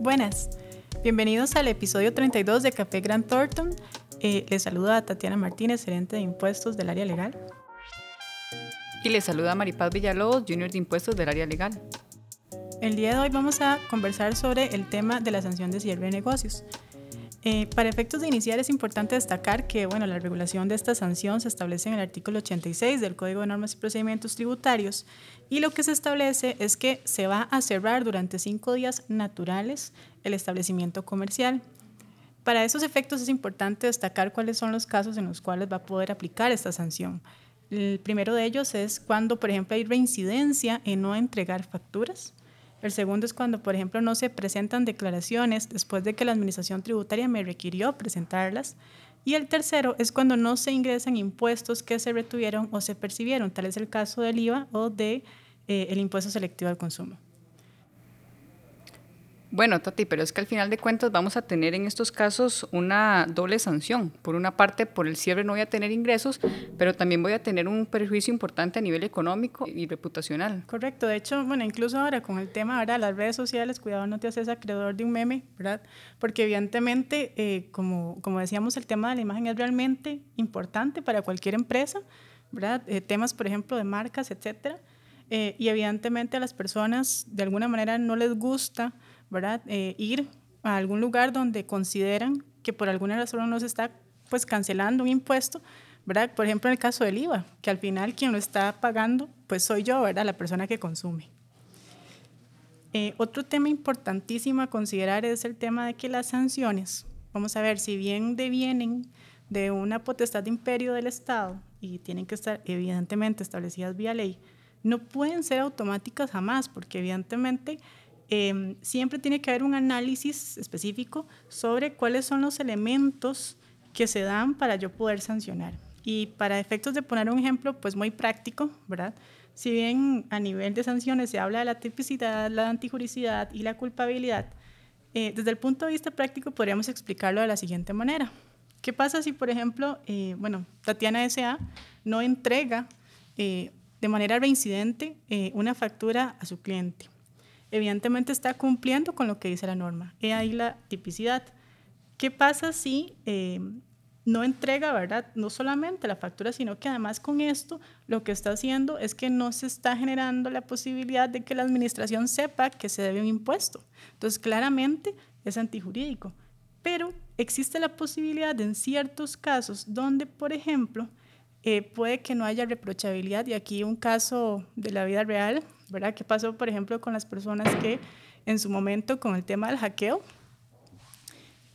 Buenas, bienvenidos al episodio 32 de Café Grant Thornton. Eh, les saluda a Tatiana Martínez, gerente de impuestos del área legal. Y les saluda a Maripaz Villalobos, junior de impuestos del área legal. El día de hoy vamos a conversar sobre el tema de la sanción de cierre de negocios. Eh, para efectos de iniciar es importante destacar que bueno, la regulación de esta sanción se establece en el artículo 86 del Código de Normas y Procedimientos Tributarios y lo que se establece es que se va a cerrar durante cinco días naturales el establecimiento comercial. Para esos efectos es importante destacar cuáles son los casos en los cuales va a poder aplicar esta sanción. El primero de ellos es cuando, por ejemplo, hay reincidencia en no entregar facturas el segundo es cuando, por ejemplo, no se presentan declaraciones después de que la Administración Tributaria me requirió presentarlas. Y el tercero es cuando no se ingresan impuestos que se retuvieron o se percibieron. Tal es el caso del IVA o de, eh, el impuesto selectivo al consumo. Bueno, Tati, pero es que al final de cuentas vamos a tener en estos casos una doble sanción. Por una parte, por el cierre no voy a tener ingresos, pero también voy a tener un perjuicio importante a nivel económico y reputacional. Correcto. De hecho, bueno, incluso ahora con el tema de las redes sociales, cuidado no te haces acreedor de un meme, ¿verdad? Porque evidentemente, eh, como, como decíamos, el tema de la imagen es realmente importante para cualquier empresa, ¿verdad? Eh, temas, por ejemplo, de marcas, etcétera. Eh, y evidentemente a las personas de alguna manera no les gusta ¿verdad? Eh, ir a algún lugar donde consideran que por alguna razón no se está pues cancelando un impuesto, ¿verdad? Por ejemplo, en el caso del IVA, que al final quien lo está pagando pues soy yo, ¿verdad? La persona que consume. Eh, otro tema importantísimo a considerar es el tema de que las sanciones, vamos a ver, si bien devienen de una potestad de imperio del Estado y tienen que estar evidentemente establecidas vía ley, no pueden ser automáticas jamás, porque evidentemente Em, siempre tiene que haber un análisis específico sobre cuáles son los elementos que se dan para yo poder sancionar. Y para efectos de poner un ejemplo, pues muy práctico, ¿verdad? Si bien a nivel de sanciones se habla de la tipicidad, la antijuricidad y la culpabilidad, eh, desde el punto de vista práctico podríamos explicarlo de la siguiente manera. ¿Qué pasa si, por ejemplo, eh, bueno, Tatiana S.A. no entrega eh, de manera reincidente una factura a su cliente? Evidentemente está cumpliendo con lo que dice la norma. He ahí la tipicidad. ¿Qué pasa si eh, no entrega, verdad? No solamente la factura, sino que además con esto lo que está haciendo es que no se está generando la posibilidad de que la administración sepa que se debe un impuesto. Entonces, claramente es antijurídico. Pero existe la posibilidad en ciertos casos donde, por ejemplo, eh, puede que no haya reprochabilidad, y aquí un caso de la vida real, ¿verdad? ¿Qué pasó, por ejemplo, con las personas que en su momento con el tema del hackeo?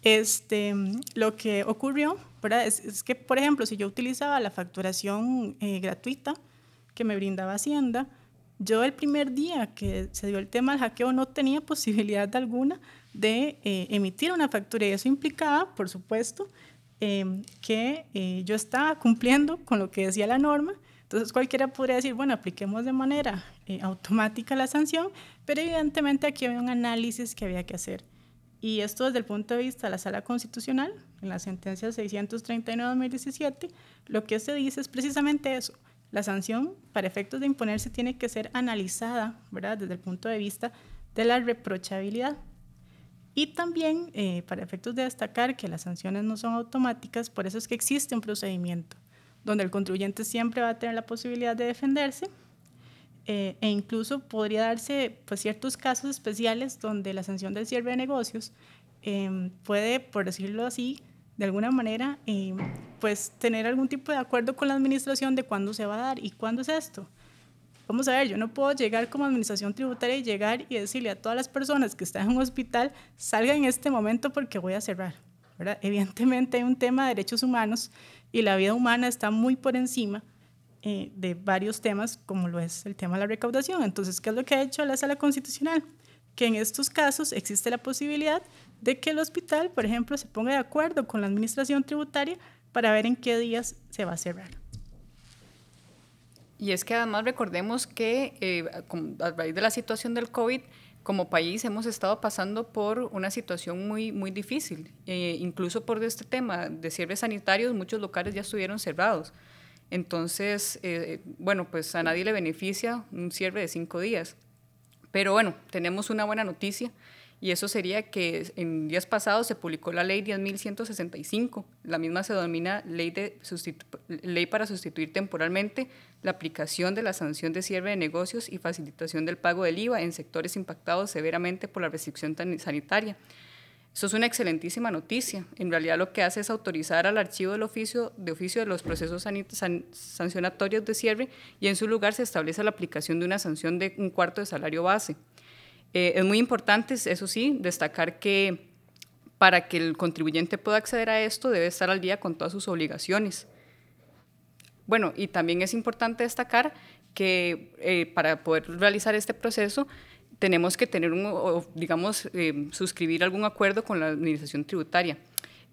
Este, lo que ocurrió, ¿verdad? Es, que, por ejemplo, si yo utilizaba la facturación eh, gratuita que me brindaba Hacienda, yo el primer día que se dio el tema del hackeo no tenía posibilidad alguna de eh, emitir una factura y eso implicaba, por supuesto, em, que eh, yo estaba cumpliendo con lo que decía la norma entonces cualquiera podría decir, bueno, apliquemos de manera eh, automática la sanción, pero evidentemente aquí había un análisis que había que hacer. Y esto desde el punto de vista de la Sala Constitucional, en la sentencia 639-2017, lo que se dice es precisamente eso. La sanción, para efectos de imponerse, tiene que ser analizada, ¿verdad?, desde el punto de vista de la reprochabilidad. Y también, eh, para efectos de destacar que las sanciones no son automáticas, por eso es que existe un procedimiento donde el contribuyente siempre va a tener la posibilidad de defenderse eh, e incluso podría darse pues, ciertos casos especiales donde la sanción del cierre de negocios em, puede, por decirlo así, de alguna manera, em, pues tener algún tipo de acuerdo con la administración de cuándo se va a dar y cuándo es esto. Vamos a ver, yo no puedo llegar como administración tributaria y llegar y decirle a todas las personas que están en un hospital, salgan en este momento porque voy a cerrar. ¿Verdad? Evidentemente hay un tema de derechos humanos y la vida humana está muy por encima eh, de varios temas, como lo es el tema de la recaudación. Entonces, ¿qué es lo que ha hecho la Sala Constitucional? Que en estos casos existe la posibilidad de que el hospital, por ejemplo, se ponga de acuerdo con la administración tributaria para ver en qué días se va a cerrar. Y es que además recordemos que eh, a raíz de la situación del COVID, como país hemos estado pasando por una situación muy, muy difícil. Eh, incluso por este tema de cierres sanitarios, muchos locales ya estuvieron cerrados. Entonces, eh, bueno, pues a nadie le beneficia un cierre de cinco días. Pero bueno, tenemos una buena noticia y eso sería que en días pasados se publicó la ley 10.165. La misma se denomina ley, de ley para sustituir temporalmente la aplicación de la sanción de cierre de negocios y facilitación del pago del IVA en sectores impactados severamente por la restricción sanitaria. Eso es una excelentísima noticia. En realidad lo que hace es autorizar al archivo del oficio de oficio de los procesos sancionatorios de cierre y en su lugar se establece la aplicación de una sanción de un cuarto de salario base. Eh, es muy importante, eso sí, destacar que para que el contribuyente pueda acceder a esto debe estar al día con todas sus obligaciones. Bueno, y también es importante destacar que eh, para poder realizar este proceso tenemos que tener un, digamos, eh, suscribir algún acuerdo con la administración tributaria.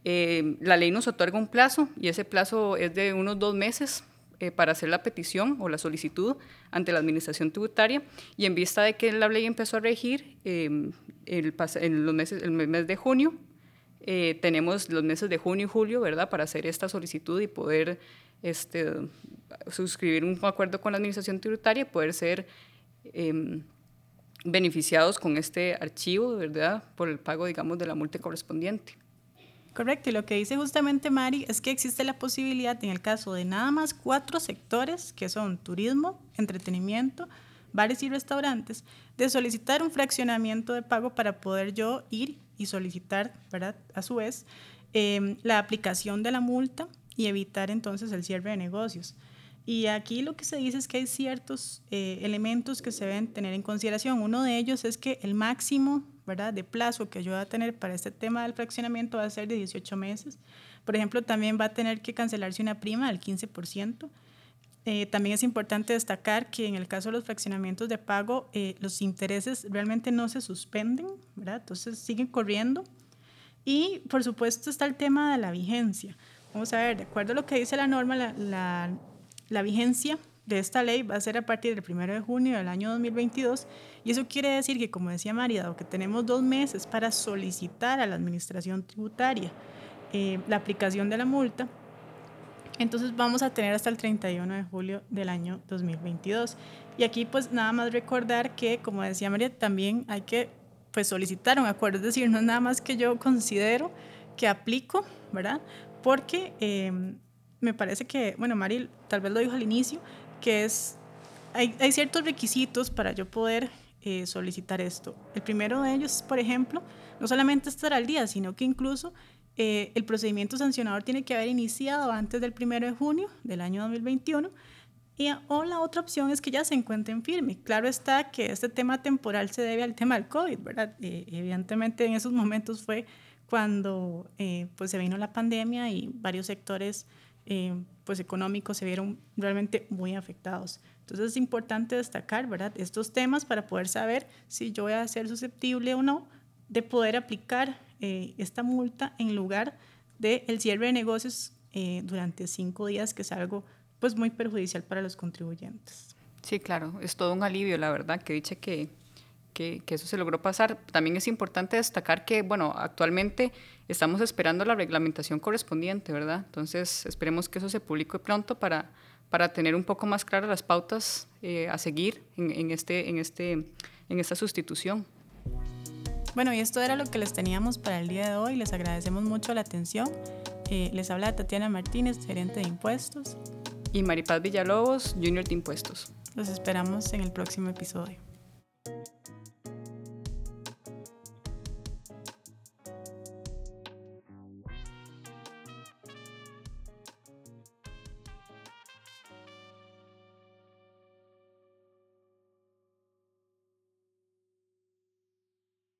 la ley nos otorga un plazo y ese plazo es de unos dos meses eh, para hacer la petición o la solicitud ante la Administración Tributaria y en vista de que la ley empezó a regir em, en los meses, el mes de junio, eh, tenemos los meses de junio y julio, ¿verdad?, para hacer esta solicitud y poder este, suscribir un acuerdo con la Administración Tributaria y poder ser em, beneficiados con este archivo, ¿verdad?, por el pago, digamos, de la multa correspondiente. Correcto, y lo que dice justamente Mari es que existe la posibilidad en el caso de nada más cuatro sectores, que son turismo, entretenimiento, bares y restaurantes, de solicitar un fraccionamiento de pago para poder yo ir y solicitar, ¿verdad? A su vez, em, la aplicación de la multa y evitar entonces el cierre de negocios. Y aquí lo que se dice es que hay ciertos eh, elementos que se deben tener en consideración. Uno de ellos es que el máximo ¿verdad? de plazo que yo voy a tener para este tema del fraccionamiento va a ser de 18 meses. Por ejemplo, también va a tener que cancelarse una prima del 15%. Eh, también es importante destacar que en el caso de los fraccionamientos de pago, eh, los intereses realmente no se suspenden, ¿verdad? entonces siguen corriendo. Y por supuesto está el tema de la vigencia. Vamos a ver, de acuerdo a lo que dice la norma, la, la, la vigencia de esta ley va a ser a partir del 1 de junio del año 2022 y eso quiere decir que, como decía María, que tenemos dos meses para solicitar a la Administración Tributaria eh, la aplicación de la multa, entonces vamos a tener hasta el 31 de julio del año 2022. Y aquí pues nada más recordar que, como decía María, también hay que pues solicitar un acuerdo, es decir, no es nada más que yo considero que aplico, ¿verdad? Porque eh, me parece que, bueno, Mari tal vez lo dijo al inicio, que es, hay, hay ciertos requisitos para yo poder eh, solicitar esto. El primero de ellos, por ejemplo, no solamente estar al día, sino que incluso eh, el procedimiento sancionador tiene que haber iniciado antes del primero de junio del año 2021. Y, o la otra opción es que ya se encuentren firme. Claro está que este tema temporal se debe al tema del COVID, ¿verdad? Eh, evidentemente en esos momentos fue cuando pues se vino la pandemia y varios sectores eh, pues económicos se vieron realmente muy afectados. Entonces es importante destacar, ¿verdad? Estos temas para poder saber si yo voy a ser susceptible o no de poder aplicar eh, esta multa en lugar del el cierre de negocios eh, durante cinco días, que es algo pues muy perjudicial para los contribuyentes. Sí, claro, es todo un alivio, la verdad, que dice que que, eso se logró pasar. También es importante destacar que, bueno, actualmente estamos esperando la reglamentación correspondiente, ¿verdad? Entonces, esperemos que eso se publique pronto para, para tener un poco más claras las pautas eh, a seguir en, este, en, este, en esta sustitución. Bueno, y esto era lo que les teníamos para el día de hoy. Les agradecemos mucho la atención. Eh, les habla Tatiana Martínez, gerente de impuestos. Y Maripaz Villalobos, junior de impuestos. Los esperamos en el próximo episodio.